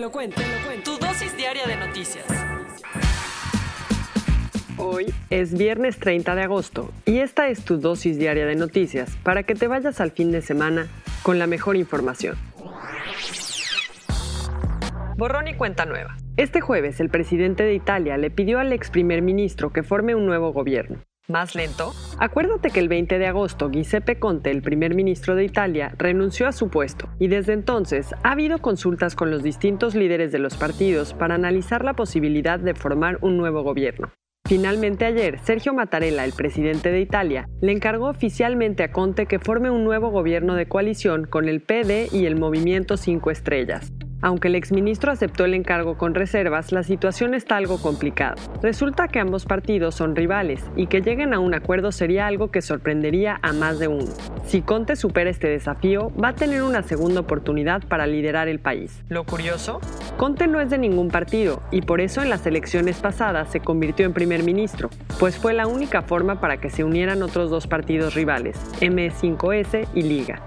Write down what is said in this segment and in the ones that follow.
Lo cuento, te lo cuento. Tu dosis diaria de noticias. Hoy es viernes 30 de agosto y esta es tu dosis diaria de noticias para que te vayas al fin de semana con la mejor información. Borrón y cuenta nueva. Este jueves el presidente de Italia le pidió al ex primer ministro que forme un nuevo gobierno. ¿Más lento? Acuérdate que el 20 de agosto Giuseppe Conte, el primer ministro de Italia, renunció a su puesto y desde entonces ha habido consultas con los distintos líderes de los partidos para analizar la posibilidad de formar un nuevo gobierno. Finalmente ayer, Sergio Mattarella, el presidente de Italia, le encargó oficialmente a Conte que forme un nuevo gobierno de coalición con el PD y el Movimiento Cinco Estrellas. Aunque el exministro aceptó el encargo con reservas, la situación está algo complicada. Resulta que ambos partidos son rivales y que lleguen a un acuerdo sería algo que sorprendería a más de uno. Si Conte supera este desafío, va a tener una segunda oportunidad para liderar el país. Lo curioso, Conte no es de ningún partido y por eso en las elecciones pasadas se convirtió en primer ministro, pues fue la única forma para que se unieran otros dos partidos rivales, M5S y Liga.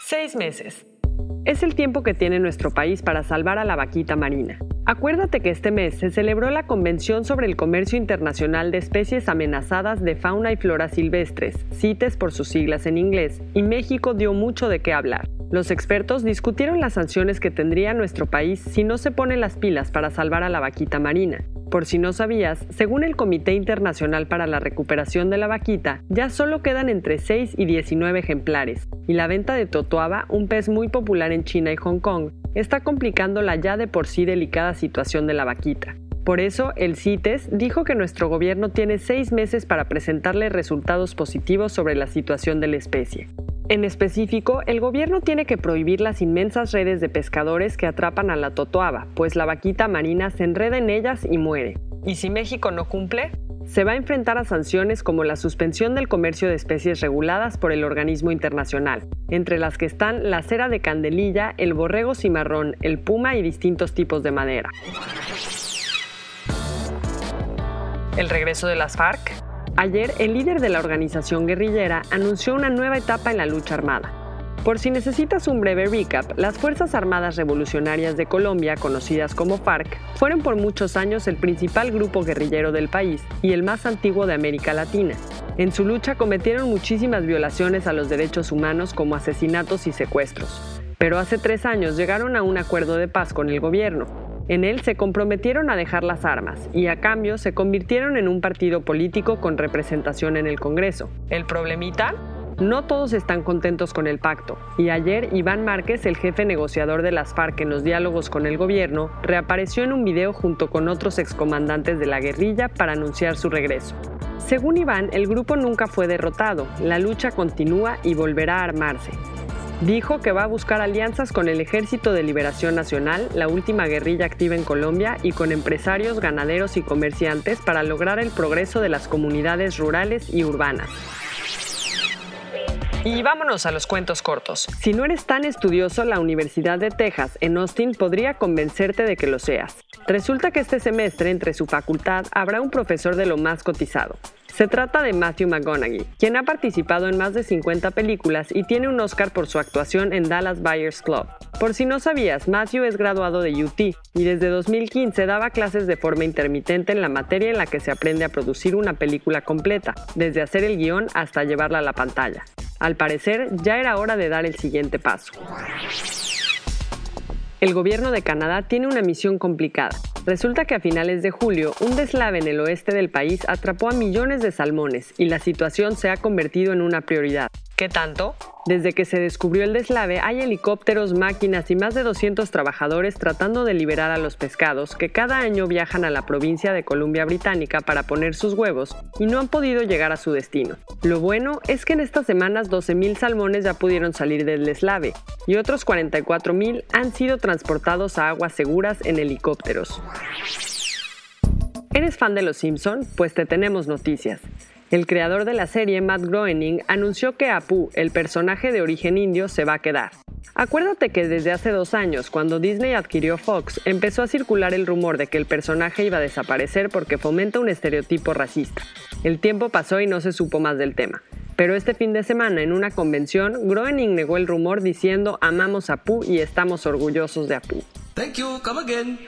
Seis meses. Es el tiempo que tiene nuestro país para salvar a la vaquita marina. Acuérdate que este mes se celebró la Convención sobre el Comercio Internacional de Especies Amenazadas de Fauna y Flora Silvestres, CITES por sus siglas en inglés, y México dio mucho de qué hablar. Los expertos discutieron las sanciones que tendría nuestro país si no se pone las pilas para salvar a la vaquita marina. Por si no sabías, según el Comité Internacional para la Recuperación de la Vaquita, ya solo quedan entre 6 y 19 ejemplares, y la venta de totoaba, un pez muy popular en China y Hong Kong, está complicando la ya de por sí delicada situación de la vaquita. Por eso, el CITES dijo que nuestro gobierno tiene seis meses para presentarle resultados positivos sobre la situación de la especie. En específico, el gobierno tiene que prohibir las inmensas redes de pescadores que atrapan a la totoaba, pues la vaquita marina se enreda en ellas y muere. Y si México no cumple, se va a enfrentar a sanciones como la suspensión del comercio de especies reguladas por el organismo internacional, entre las que están la cera de candelilla, el borrego cimarrón, el puma y distintos tipos de madera. El regreso de las FARC Ayer, el líder de la organización guerrillera anunció una nueva etapa en la lucha armada. Por si necesitas un breve recap, las Fuerzas Armadas Revolucionarias de Colombia, conocidas como FARC, fueron por muchos años el principal grupo guerrillero del país y el más antiguo de América Latina. En su lucha cometieron muchísimas violaciones a los derechos humanos como asesinatos y secuestros. Pero hace tres años llegaron a un acuerdo de paz con el gobierno, en él se comprometieron a dejar las armas y a cambio se convirtieron en un partido político con representación en el Congreso. ¿El problemita? No todos están contentos con el pacto, y ayer Iván Márquez, el jefe negociador de las FARC en los diálogos con el gobierno, reapareció en un video junto con otros excomandantes de la guerrilla para anunciar su regreso. Según Iván, el grupo nunca fue derrotado, la lucha continúa y volverá a armarse. Dijo que va a buscar alianzas con el Ejército de Liberación Nacional, la última guerrilla activa en Colombia, y con empresarios, ganaderos y comerciantes para lograr el progreso de las comunidades rurales y urbanas. Y vámonos a los cuentos cortos. Si no eres tan estudioso, la Universidad de Texas en Austin podría convencerte de que lo seas. Resulta que este semestre entre su facultad habrá un profesor de lo más cotizado. Se trata de Matthew McGonaghy, quien ha participado en más de 50 películas y tiene un Oscar por su actuación en Dallas Buyers Club. Por si no sabías, Matthew es graduado de UT y desde 2015 daba clases de forma intermitente en la materia en la que se aprende a producir una película completa, desde hacer el guion hasta llevarla a la pantalla. Al parecer, ya era hora de dar el siguiente paso. El gobierno de Canadá tiene una misión complicada. Resulta que a finales de julio, un deslave en el oeste del país atrapó a millones de salmones y la situación se ha convertido en una prioridad. ¿Qué tanto? Desde que se descubrió el deslave hay helicópteros, máquinas y más de 200 trabajadores tratando de liberar a los pescados que cada año viajan a la provincia de Columbia Británica para poner sus huevos y no han podido llegar a su destino. Lo bueno es que en estas semanas 12.000 salmones ya pudieron salir del deslave y otros 44.000 han sido transportados a aguas seguras en helicópteros. ¿Eres fan de Los Simpson? Pues te tenemos noticias. El creador de la serie, Matt Groening, anunció que Apu, el personaje de origen indio, se va a quedar. Acuérdate que desde hace dos años, cuando Disney adquirió Fox, empezó a circular el rumor de que el personaje iba a desaparecer porque fomenta un estereotipo racista. El tiempo pasó y no se supo más del tema. Pero este fin de semana, en una convención, Groening negó el rumor diciendo amamos a Apu y estamos orgullosos de Apu. Thank you, come again.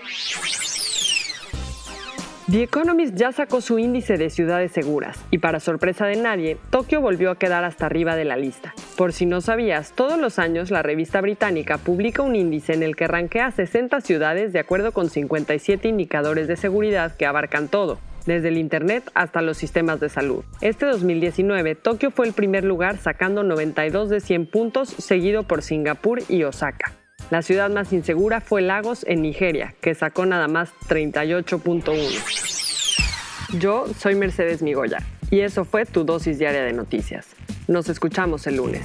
The Economist ya sacó su índice de ciudades seguras y para sorpresa de nadie, Tokio volvió a quedar hasta arriba de la lista. Por si no sabías, todos los años la revista británica publica un índice en el que rankea 60 ciudades de acuerdo con 57 indicadores de seguridad que abarcan todo, desde el Internet hasta los sistemas de salud. Este 2019, Tokio fue el primer lugar sacando 92 de 100 puntos, seguido por Singapur y Osaka. La ciudad más insegura fue Lagos, en Nigeria, que sacó nada más 38.1. Yo soy Mercedes Migoya y eso fue tu dosis diaria de noticias. Nos escuchamos el lunes.